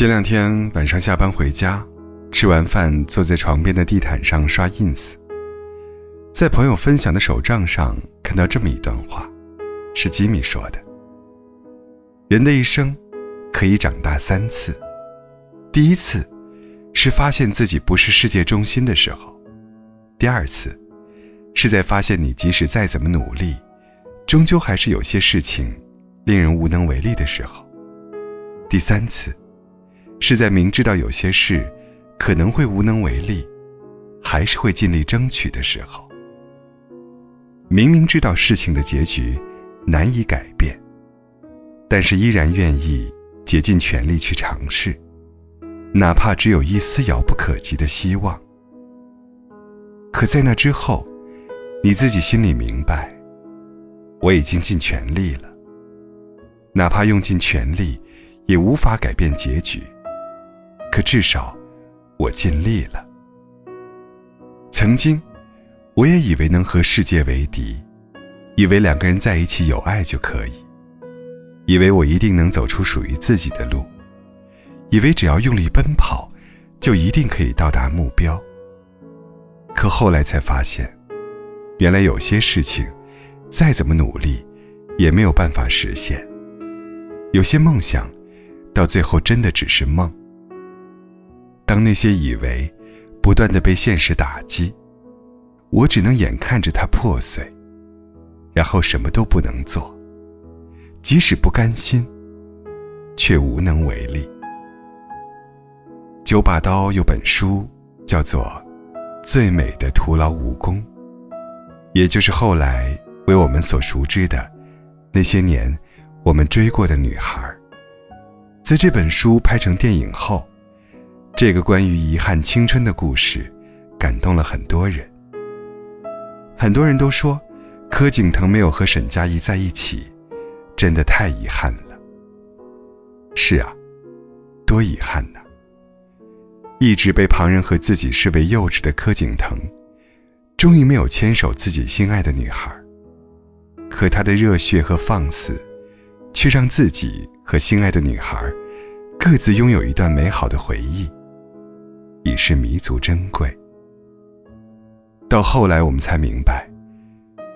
前两天晚上下班回家，吃完饭坐在床边的地毯上刷 ins，在朋友分享的手账上看到这么一段话，是吉米说的：“人的一生可以长大三次，第一次是发现自己不是世界中心的时候，第二次是在发现你即使再怎么努力，终究还是有些事情令人无能为力的时候，第三次。”是在明知道有些事可能会无能为力，还是会尽力争取的时候。明明知道事情的结局难以改变，但是依然愿意竭尽全力去尝试，哪怕只有一丝遥不可及的希望。可在那之后，你自己心里明白，我已经尽全力了，哪怕用尽全力，也无法改变结局。可至少，我尽力了。曾经，我也以为能和世界为敌，以为两个人在一起有爱就可以，以为我一定能走出属于自己的路，以为只要用力奔跑，就一定可以到达目标。可后来才发现，原来有些事情，再怎么努力，也没有办法实现。有些梦想，到最后真的只是梦。当那些以为不断的被现实打击，我只能眼看着它破碎，然后什么都不能做，即使不甘心，却无能为力。九把刀有本书叫做《最美的徒劳无功》，也就是后来为我们所熟知的那些年我们追过的女孩。在这本书拍成电影后。这个关于遗憾青春的故事，感动了很多人。很多人都说，柯景腾没有和沈佳宜在一起，真的太遗憾了。是啊，多遗憾呐！一直被旁人和自己视为幼稚的柯景腾，终于没有牵手自己心爱的女孩。可他的热血和放肆，却让自己和心爱的女孩，各自拥有一段美好的回忆。已是弥足珍贵。到后来，我们才明白，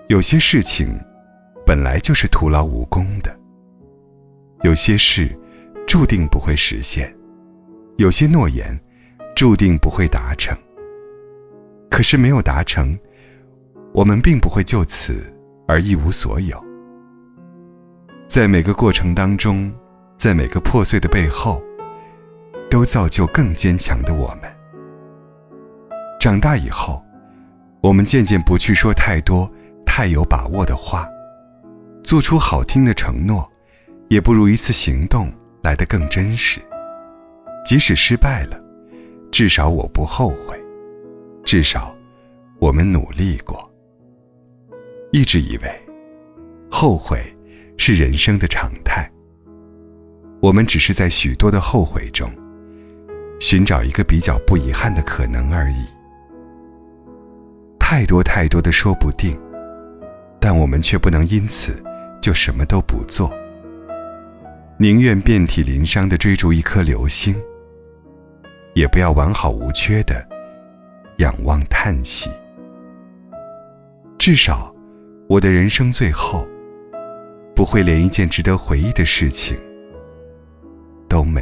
有些事情本来就是徒劳无功的，有些事注定不会实现，有些诺言注定不会达成。可是没有达成，我们并不会就此而一无所有。在每个过程当中，在每个破碎的背后，都造就更坚强的我们。长大以后，我们渐渐不去说太多太有把握的话，做出好听的承诺，也不如一次行动来得更真实。即使失败了，至少我不后悔，至少我们努力过。一直以为，后悔是人生的常态。我们只是在许多的后悔中，寻找一个比较不遗憾的可能。太多太多的说不定，但我们却不能因此就什么都不做。宁愿遍体鳞伤的追逐一颗流星，也不要完好无缺的仰望叹息。至少，我的人生最后，不会连一件值得回忆的事情都没